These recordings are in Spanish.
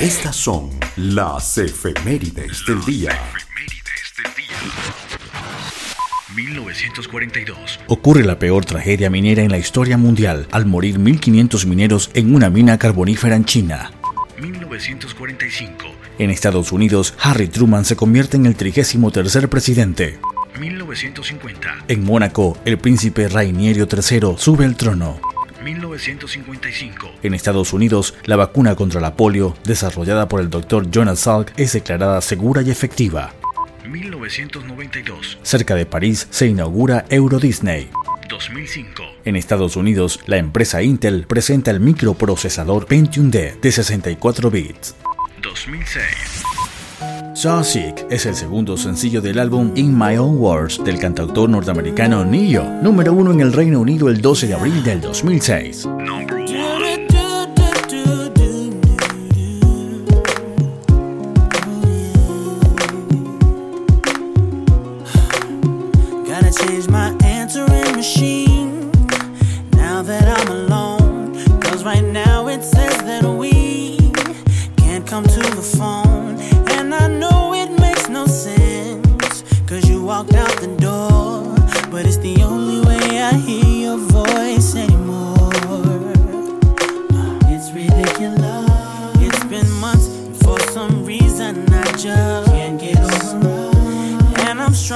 Estas son las efemérides del día. 1942. Ocurre la peor tragedia minera en la historia mundial al morir 1.500 mineros en una mina carbonífera en China. 1945. En Estados Unidos, Harry Truman se convierte en el 33 presidente. 1950. En Mónaco, el príncipe Rainierio III sube al trono. 1955. En Estados Unidos, la vacuna contra la polio, desarrollada por el Dr. Jonas Salk, es declarada segura y efectiva. 1992. Cerca de París se inaugura Euro Disney. 2005. En Estados Unidos, la empresa Intel presenta el microprocesador Pentium D de 64 bits. 2006. So Sick es el segundo sencillo del álbum In My Own Words del cantautor norteamericano Neo, número uno en el Reino Unido el 12 de abril del 2006.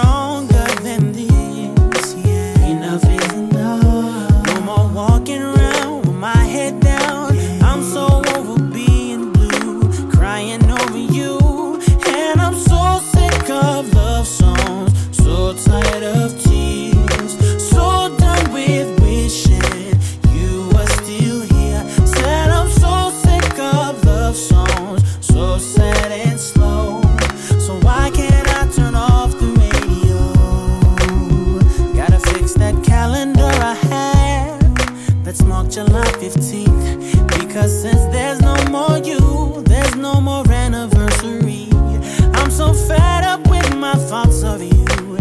stronger than the 15th. Because since there's no more you, there's no more anniversary. I'm so fed up with my thoughts of you.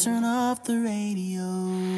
turn off the radio.